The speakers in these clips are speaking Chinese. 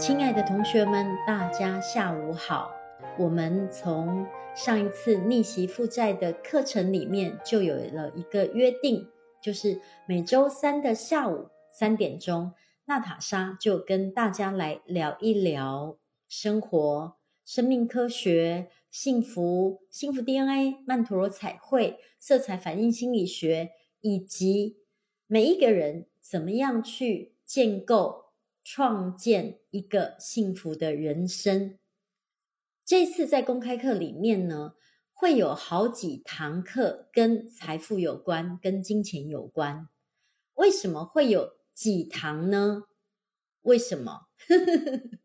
亲爱的同学们，大家下午好。我们从上一次逆袭负债的课程里面就有了一个约定，就是每周三的下午三点钟，娜塔莎就跟大家来聊一聊生活、生命科学、幸福、幸福 DNA、曼陀罗彩绘、色彩反应心理学，以及每一个人怎么样去建构。创建一个幸福的人生。这次在公开课里面呢，会有好几堂课跟财富有关，跟金钱有关。为什么会有几堂呢？为什么？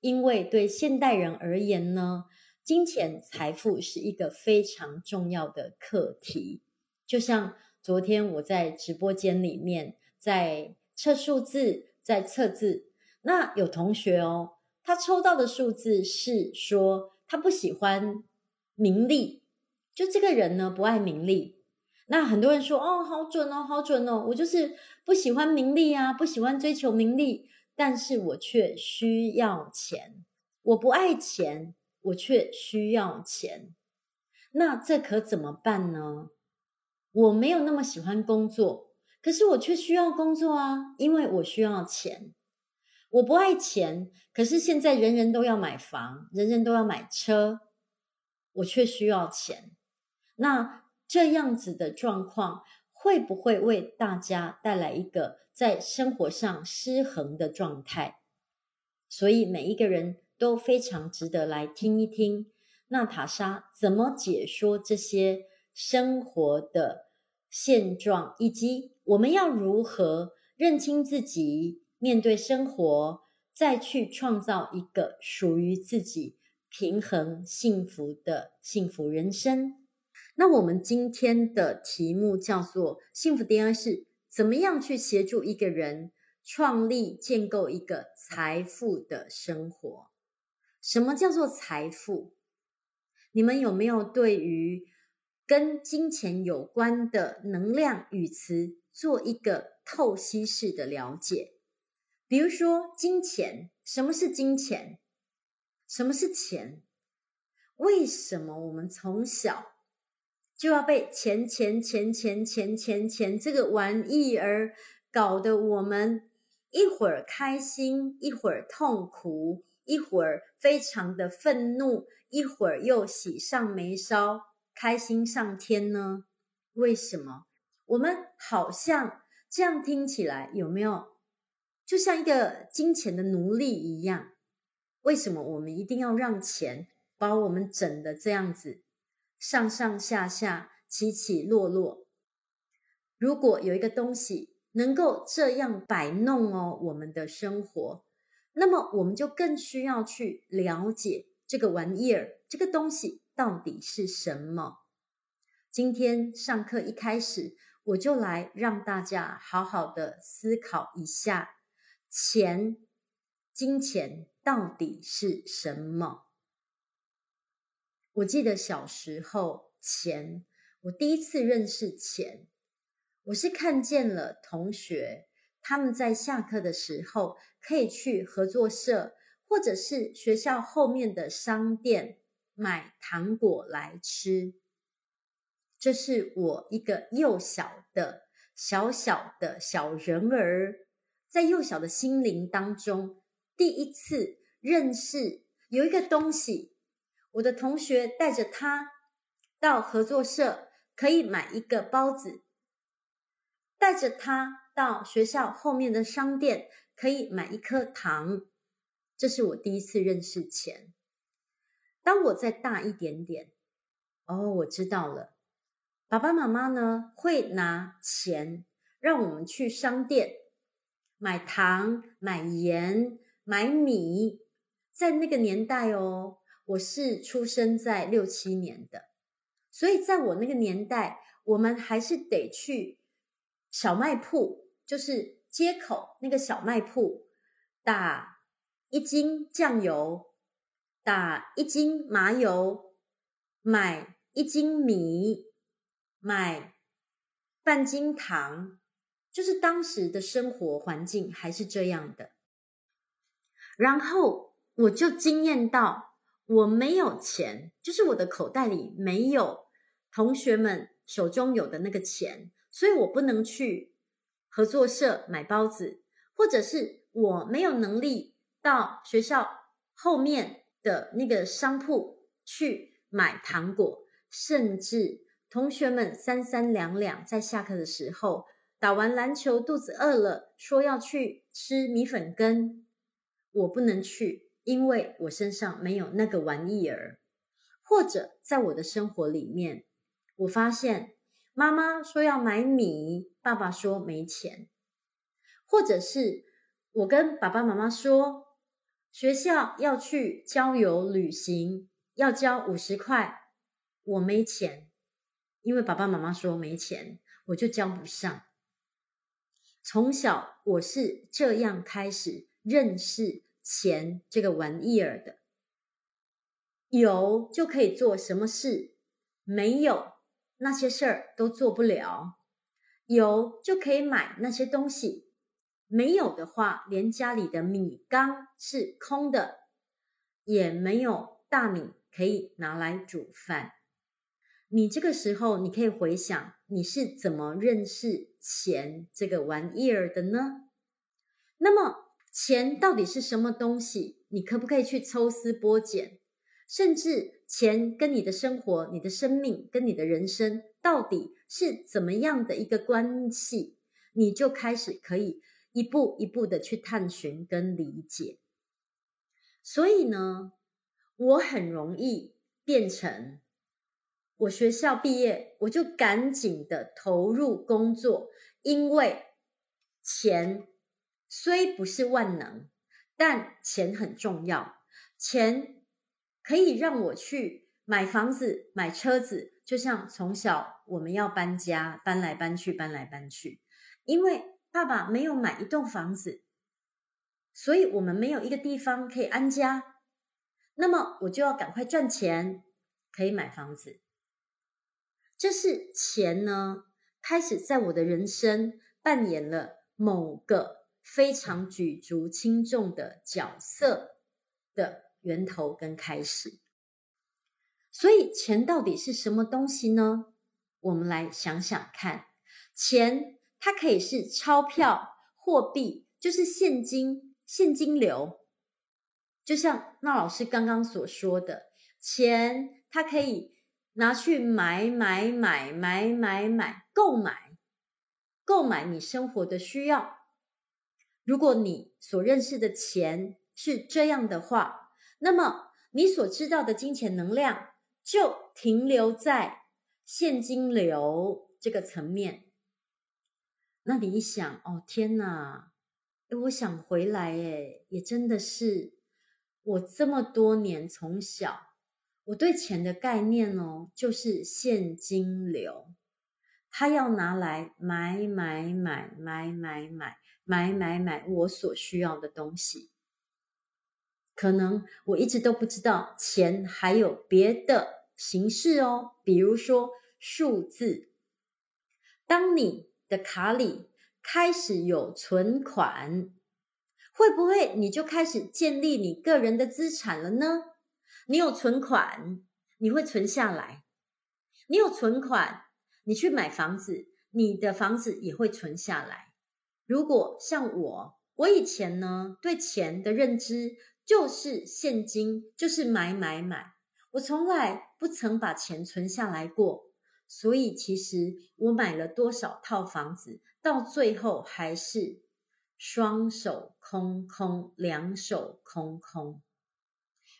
因为对现代人而言呢，金钱财富是一个非常重要的课题。就像昨天我在直播间里面在测数字。在测字，那有同学哦，他抽到的数字是说他不喜欢名利，就这个人呢不爱名利。那很多人说哦，好准哦，好准哦，我就是不喜欢名利啊，不喜欢追求名利，但是我却需要钱，我不爱钱，我却需要钱。那这可怎么办呢？我没有那么喜欢工作。可是我却需要工作啊，因为我需要钱。我不爱钱，可是现在人人都要买房，人人都要买车，我却需要钱。那这样子的状况会不会为大家带来一个在生活上失衡的状态？所以每一个人都非常值得来听一听娜塔莎怎么解说这些生活的现状，以及我们要如何认清自己，面对生活，再去创造一个属于自己平衡幸福的幸福人生。那我们今天的题目叫做“幸福 DNA 是怎么样去协助一个人创立建构一个财富的生活？什么叫做财富？你们有没有对于跟金钱有关的能量语词做一个透析式的了解，比如说金钱，什么是金钱？什么是钱？为什么我们从小就要被钱钱钱钱钱钱钱这个玩意儿搞得我们一会儿开心，一会儿痛苦，一会儿非常的愤怒，一会儿又喜上眉梢？开心上天呢？为什么？我们好像这样听起来有没有就像一个金钱的奴隶一样？为什么我们一定要让钱把我们整的这样子，上上下下、起起落落？如果有一个东西能够这样摆弄哦，我们的生活，那么我们就更需要去了解这个玩意儿，这个东西。到底是什么？今天上课一开始，我就来让大家好好的思考一下，钱、金钱到底是什么？我记得小时候，钱，我第一次认识钱，我是看见了同学他们在下课的时候可以去合作社，或者是学校后面的商店。买糖果来吃，这是我一个幼小的、小小的小人儿，在幼小的心灵当中，第一次认识有一个东西。我的同学带着他到合作社，可以买一个包子；带着他到学校后面的商店，可以买一颗糖。这是我第一次认识钱。当我再大一点点，哦，我知道了。爸爸妈妈呢，会拿钱让我们去商店买糖、买盐、买米。在那个年代哦，我是出生在六七年的，所以在我那个年代，我们还是得去小卖铺，就是街口那个小卖铺，打一斤酱油。打一斤麻油，买一斤米，买半斤糖，就是当时的生活环境还是这样的。然后我就惊艳到我没有钱，就是我的口袋里没有同学们手中有的那个钱，所以我不能去合作社买包子，或者是我没有能力到学校后面的那个商铺去买糖果，甚至同学们三三两两在下课的时候打完篮球，肚子饿了，说要去吃米粉羹，我不能去，因为我身上没有那个玩意儿。或者在我的生活里面，我发现妈妈说要买米，爸爸说没钱，或者是我跟爸爸妈妈说学校要去郊游旅行，要交五十块，我没钱，因为爸爸妈妈说没钱，我就交不上。从小我是这样开始认识钱这个玩意儿的，有就可以做什么事，没有那些事儿都做不了。有就可以买那些东西，没有的话，连家里的米缸是空的，也没有大米可以拿来煮饭。你这个时候，你可以回想你是怎么认识钱这个玩意儿的呢？那么，钱到底是什么东西？你可不可以去抽丝剥茧？甚至，钱跟你的生活、你的生命、跟你的人生到底是怎么样的一个关系？你就开始可以一步一步的去探寻跟理解。所以呢，我很容易变成。我学校毕业，我就赶紧的投入工作，因为钱虽不是万能，但钱很重要。钱可以让我去买房子、买车子，就像从小我们要搬家，搬来搬去，搬来搬去。因为爸爸没有买一栋房子，所以我们没有一个地方可以安家。那么我就要赶快赚钱，可以买房子。这是钱呢，开始在我的人生扮演了某个非常举足轻重的角色的源头跟开始。所以，钱到底是什么东西呢？我们来想想看，钱它可以是钞票、货币，就是现金、现金流。就像那老师刚刚所说的，钱它可以。拿去买买买买买买，购买购买你生活的需要。如果你所认识的钱是这样的话，那么你所知道的金钱能量就停留在现金流这个层面。那你一想，哦，天哪，诶，我想回来，诶，也真的是我这么多年从小。我对钱的概念哦，就是现金流，他要拿来买买买买买买买买买我所需要的东西。可能我一直都不知道钱还有别的形式哦，比如说数字。当你的卡里开始有存款，会不会你就开始建立你个人的资产了呢？你有存款，你会存下来；你有存款，你去买房子，你的房子也会存下来。如果像我，我以前呢，对钱的认知就是现金，就是买买买，我从来不曾把钱存下来过。所以其实我买了多少套房子，到最后还是双手空空，两手空空。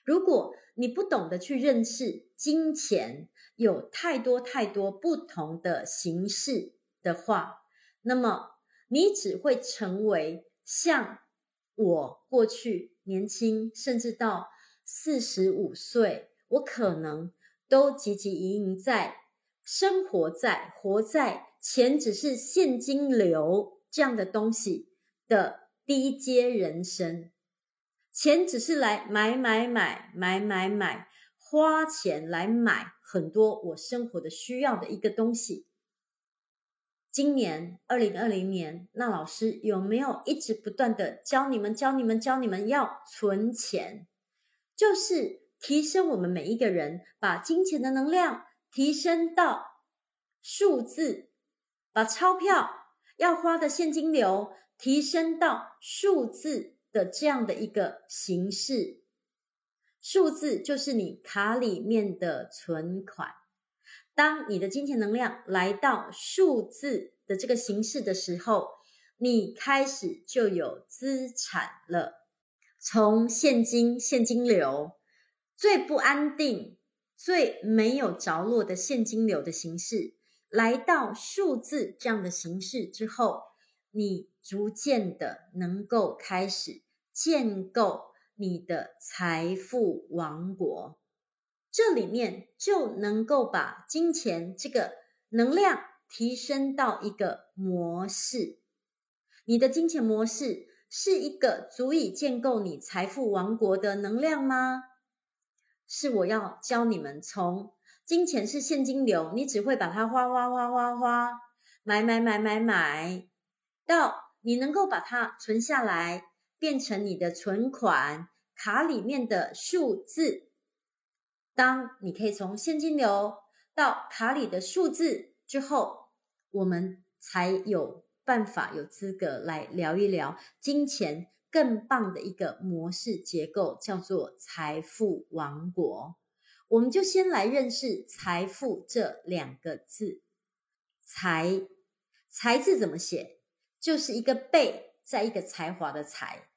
如果你不懂得去认识金钱有太多太多不同的形式的话，那么你只会成为像我过去年轻，甚至到四十五岁，我可能都汲汲营营在生活在活在钱只是现金流这样的东西的低阶人生。钱只是来买买买买买买，花钱来买很多我生活的需要的一个东西。今年二零二零年，那老师有没有一直不断的教你们、教你们、教你们要存钱？就是提升我们每一个人把金钱的能量提升到数字，把钞票要花的现金流提升到数字的这样的一个形式。数字就是你卡里面的存款。当你的金钱能量来到数字的这个形式的时候，你开始就有资产了。从现金、现金流最不安定、最没有着落的现金流的形式，来到数字这样的形式之后，你逐渐的能够开始建构。你的财富王国，这里面就能够把金钱这个能量提升到一个模式。你的金钱模式是一个足以建构你财富王国的能量吗？是我要教你们从金钱是现金流，你只会把它花花花花花，买买买买买，到你能够把它存下来。变成你的存款卡里面的数字。当你可以从现金流到卡里的数字之后，我们才有办法有资格来聊一聊金钱更棒的一个模式结构，叫做财富王国。我们就先来认识“财富”这两个字。财，财字怎么写？就是一个贝，在一个才华的才。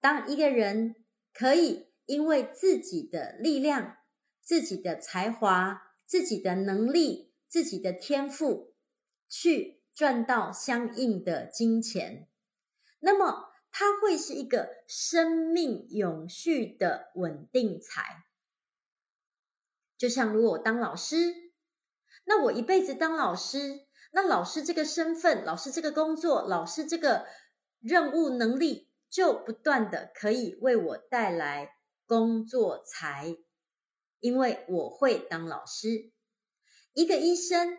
当一个人可以因为自己的力量、自己的才华、自己的能力、自己的天赋，去赚到相应的金钱，那么他会是一个生命永续的稳定财。就像如果我当老师，那我一辈子当老师，那老师这个身份、老师这个工作、老师这个任务能力。就不断的可以为我带来工作财，因为我会当老师。一个医生，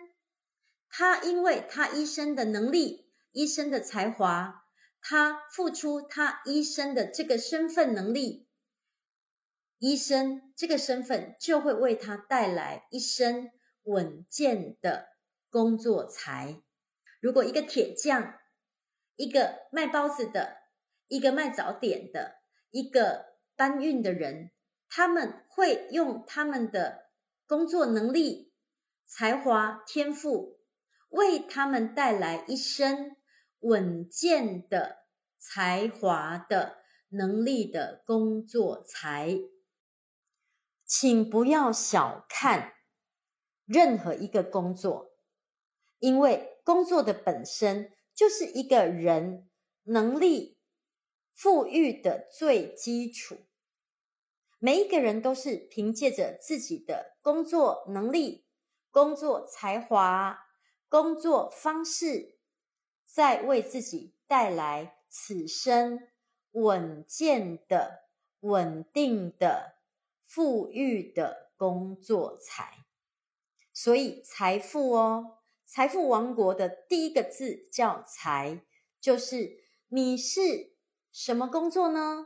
他因为他医生的能力、医生的才华，他付出他医生的这个身份能力，医生这个身份就会为他带来一生稳健的工作财。如果一个铁匠，一个卖包子的，一个卖早点的，一个搬运的人，他们会用他们的工作能力、才华、天赋，为他们带来一生稳健的才华的能力的工作才。请不要小看任何一个工作，因为工作的本身就是一个人能力。富裕的最基础，每一个人都是凭借着自己的工作能力、工作才华、工作方式，在为自己带来此生稳健的、稳定的、富裕的工作财。所以，财富哦，财富王国的第一个字叫财，就是你是。什么工作呢？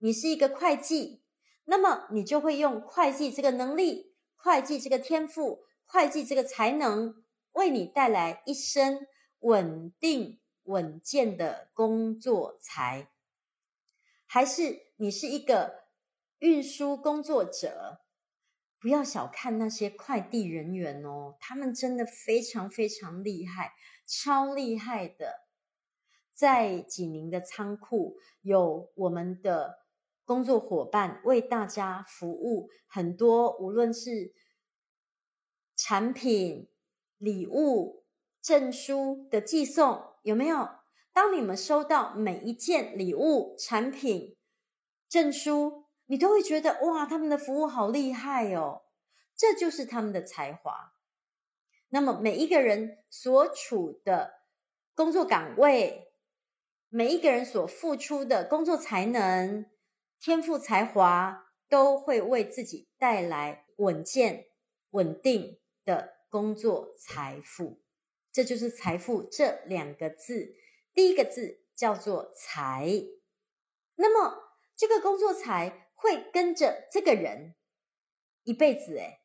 你是一个会计，那么你就会用会计这个能力、会计这个天赋、会计这个才能，为你带来一生稳定稳健的工作才。还是你是一个运输工作者，不要小看那些快递人员哦，他们真的非常非常厉害，超厉害的。在济宁的仓库，有我们的工作伙伴为大家服务，很多无论是产品、礼物、证书的寄送，有没有？当你们收到每一件礼物、产品、证书，你都会觉得哇，他们的服务好厉害哦，这就是他们的才华。那么每一个人所处的工作岗位。每一个人所付出的工作才能、天赋才华，都会为自己带来稳健、稳定的工作财富。这就是财富这两个字。第一个字叫做财，那么这个工作财会跟着这个人一辈子，诶，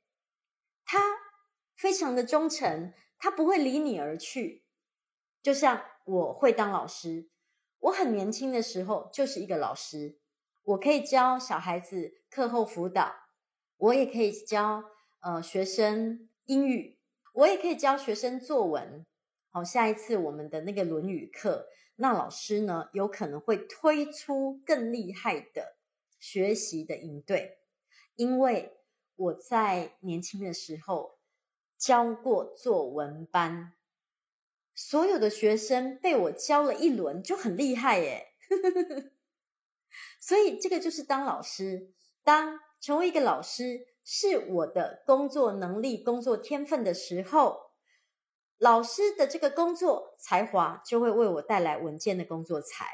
他非常的忠诚，他不会离你而去。就像我会当老师，我很年轻的时候就是一个老师，我可以教小孩子课后辅导，我也可以教呃学生英语，我也可以教学生作文。好，下一次我们的那个《论语》课，那老师呢有可能会推出更厉害的学习的营队，因为我在年轻的时候教过作文班。所有的学生被我教了一轮就很厉害耶，所以这个就是当老师，当成为一个老师是我的工作能力、工作天分的时候，老师的这个工作才华就会为我带来稳健的工作财。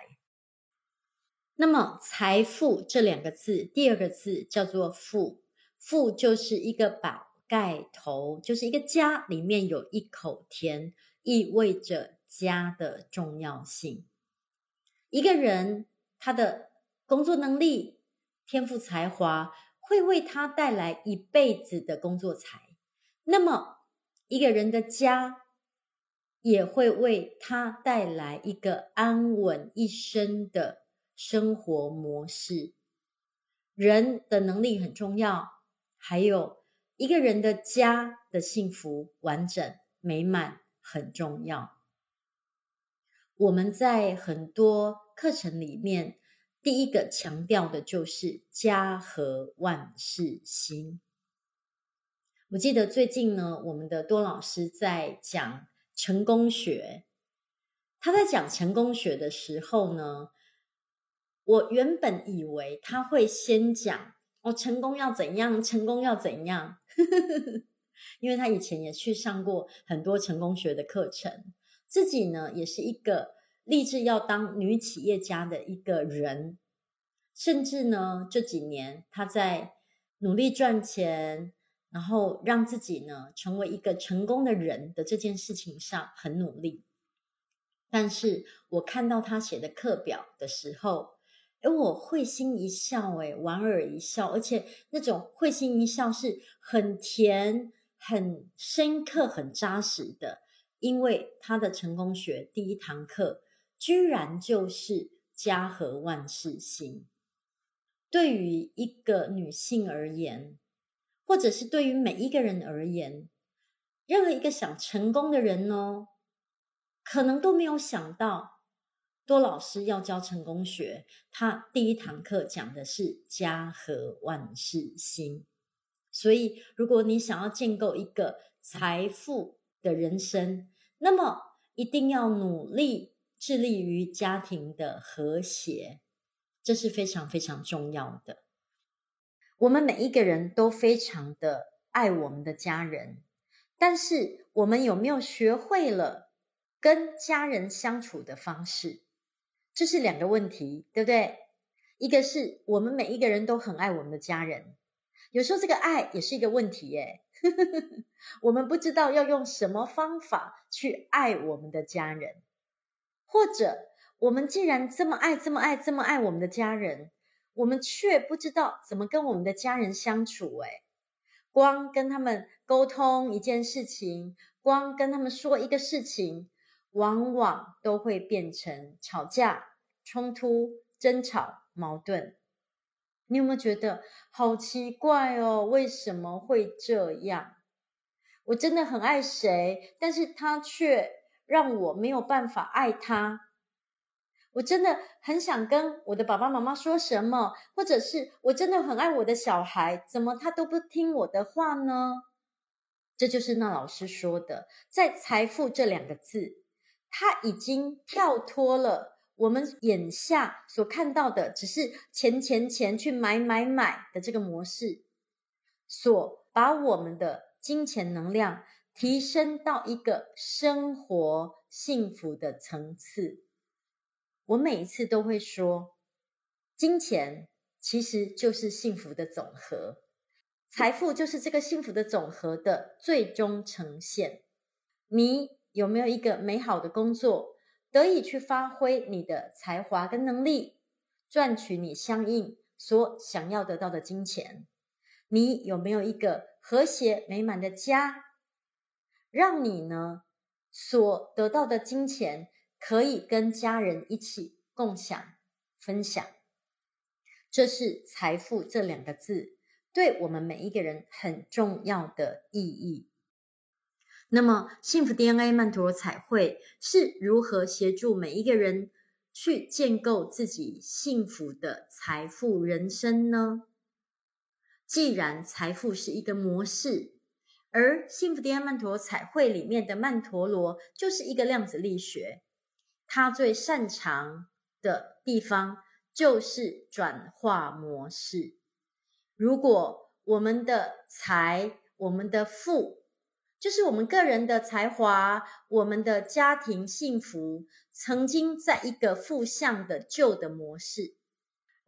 那么“财富”这两个字，第二个字叫做“富”，“富”就是一个宝盖头，就是一个家里面有一口田。意味着家的重要性。一个人他的工作能力、天赋才华，会为他带来一辈子的工作财。那么，一个人的家也会为他带来一个安稳一生的生活模式。人的能力很重要，还有一个人的家的幸福、完整、美满。很重要。我们在很多课程里面，第一个强调的就是家和万事兴。我记得最近呢，我们的多老师在讲成功学。他在讲成功学的时候呢，我原本以为他会先讲哦，成功要怎样，成功要怎样。因为他以前也去上过很多成功学的课程，自己呢也是一个立志要当女企业家的一个人，甚至呢这几年他在努力赚钱，然后让自己呢成为一个成功的人的这件事情上很努力。但是我看到他写的课表的时候，诶，我会心一笑，诶，莞尔一笑，而且那种会心一笑是很甜。很深刻、很扎实的，因为他的成功学第一堂课居然就是家和万事兴。对于一个女性而言，或者是对于每一个人而言，任何一个想成功的人哦，可能都没有想到，多老师要教成功学，他第一堂课讲的是家和万事兴。所以，如果你想要建构一个财富的人生，那么一定要努力致力于家庭的和谐，这是非常非常重要的。我们每一个人都非常的爱我们的家人，但是我们有没有学会了跟家人相处的方式？这是两个问题，对不对？一个是我们每一个人都很爱我们的家人。有时候这个爱也是一个问题耶，我们不知道要用什么方法去爱我们的家人，或者我们既然这么爱、这么爱、这么爱我们的家人，我们却不知道怎么跟我们的家人相处。哎，光跟他们沟通一件事情，光跟他们说一个事情，往往都会变成吵架、冲突、争吵、矛盾。你有没有觉得好奇怪哦？为什么会这样？我真的很爱谁，但是他却让我没有办法爱他。我真的很想跟我的爸爸妈妈说什么，或者是我真的很爱我的小孩，怎么他都不听我的话呢？这就是那老师说的，在财富这两个字，他已经跳脱了。我们眼下所看到的，只是钱钱钱去买买买的这个模式，所把我们的金钱能量提升到一个生活幸福的层次。我每一次都会说，金钱其实就是幸福的总和，财富就是这个幸福的总和的最终呈现。你有没有一个美好的工作，得以去发挥你的才华跟能力，赚取你相应所想要得到的金钱？你有没有一个和谐美满的家，让你呢所得到的金钱可以跟家人一起共享、分享？这是财富这两个字对我们每一个人很重要的意义。那么，幸福 DNA 曼陀罗彩绘是如何协助每一个人去建构自己幸福的财富人生呢？既然财富是一个模式，而幸福 d 曼陀罗彩绘里面的曼陀罗就是一个量子力学，它最擅长的地方就是转化模式。如果我们的财，我们的富，就是我们个人的才华，我们的家庭幸福，曾经在一个负向的旧的模式，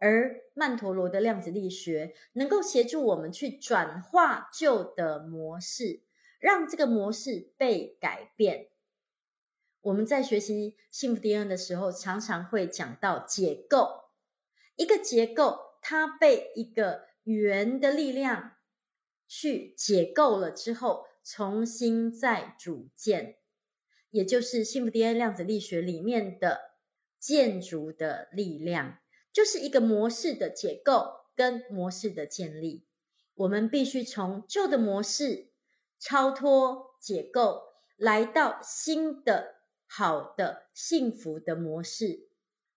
而曼陀罗的量子力学能够协助我们去转化旧的模式，让这个模式被改变。我们在学习幸福 DNA 的时候，常常会讲到解构，一个结构它被一个圆的力量去解构了之后。重新再组建，也就是幸福 DNA 量子力学里面的建筑的力量，就是一个模式的解构跟模式的建立。我们必须从旧的模式超脱解构，来到新的好的幸福的模式。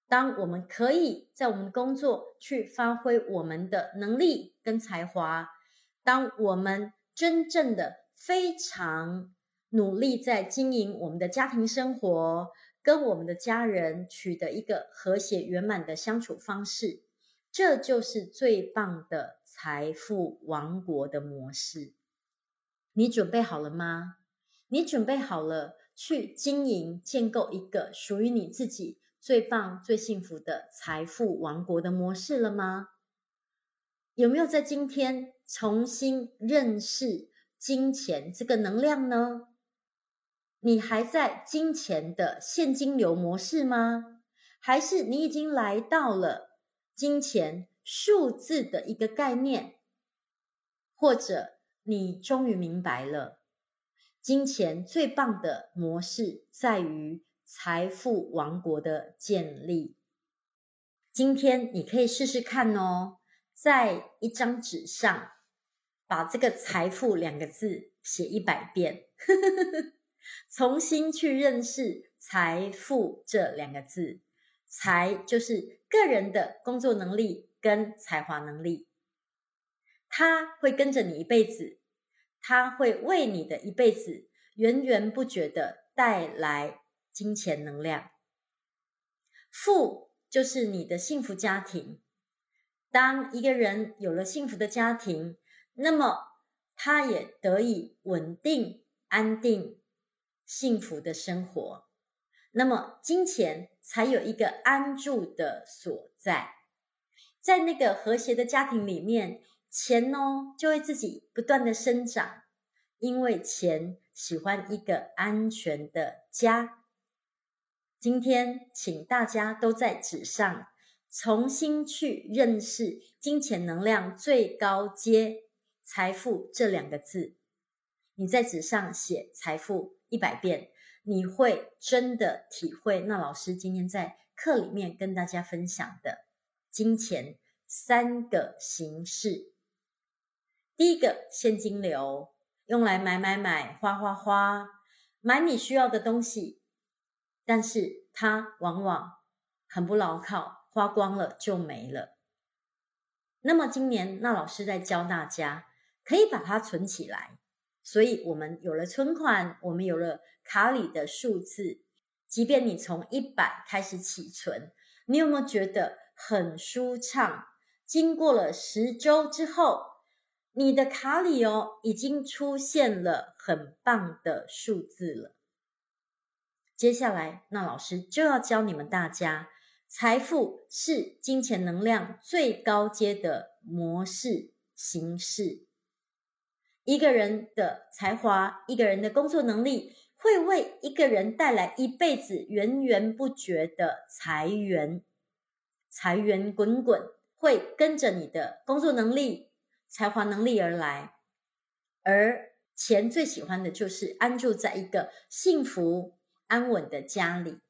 当我们可以在我们工作去发挥我们的能力跟才华，当我们真正的非常努力在经营我们的家庭生活，跟我们的家人取得一个和谐圆满的相处方式，这就是最棒的财富王国的模式。你准备好了吗？你准备好了去经营、建构一个属于你自己最棒、最幸福的财富王国的模式了吗？有没有在今天重新认识金钱这个能量呢？你还在金钱的现金流模式吗？还是你已经来到了金钱数字的一个概念？或者你终于明白了，金钱最棒的模式在于财富王国的建立。今天你可以试试看哦，在一张纸上。把这个“财富”两个字写一百遍，重新去认识“财富”这两个字。财就是个人的工作能力跟才华能力，它会跟着你一辈子，它会为你的一辈子源源不绝的带来金钱能量。富就是你的幸福家庭。当一个人有了幸福的家庭，那么，他也得以稳定、安定、幸福的生活。那么，金钱才有一个安住的所在。在那个和谐的家庭里面，钱哦就会自己不断的生长，因为钱喜欢一个安全的家。今天，请大家都在纸上重新去认识金钱能量最高阶。财富这两个字，你在纸上写“财富”一百遍，你会真的体会那老师今天在课里面跟大家分享的金钱三个形式。第一个现金流，用来买买买、花花花，买你需要的东西，但是它往往很不牢靠，花光了就没了。那么今年那老师在教大家。可以把它存起来，所以我们有了存款，我们有了卡里的数字。即便你从一百开始起存，你有没有觉得很舒畅？经过了十周之后，你的卡里哦已经出现了很棒的数字了。接下来，那老师就要教你们大家，财富是金钱能量最高阶的模式形式。一个人的才华，一个人的工作能力，会为一个人带来一辈子源源不绝的财源，财源滚滚，会跟着你的工作能力、才华能力而来。而钱最喜欢的就是安住在一个幸福安稳的家里，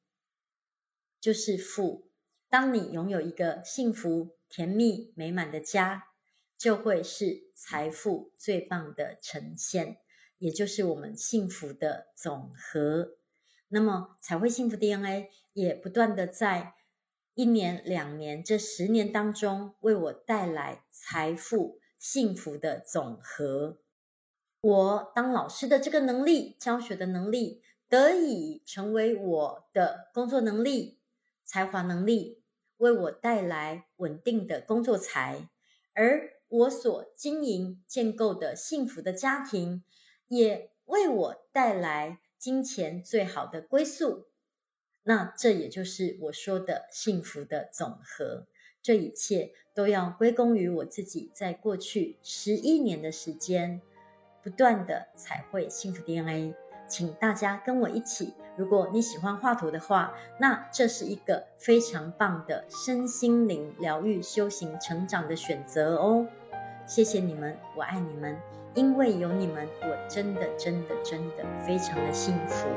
就是富。当你拥有一个幸福、甜蜜、美满的家，就会是财富最棒的呈现，也就是我们幸福的总和。那么，彩绘幸福 DNA 也不断的在一年、两年、这十年当中，为我带来财富、幸福的总和。我当老师的这个能力、教学的能力，得以成为我的工作能力、才华能力。为我带来稳定的工作财，而我所经营建构的幸福的家庭，也为我带来金钱最好的归宿。那这也就是我说的幸福的总和。这一切都要归功于我自己，在过去十一年的时间，不断的彩绘幸福 DNA。请大家跟我一起，如果你喜欢画图的话，那这是一个非常棒的身心灵疗愈、修行、成长的选择哦。谢谢你们，我爱你们，因为有你们，我真的、真的、真的非常的幸福。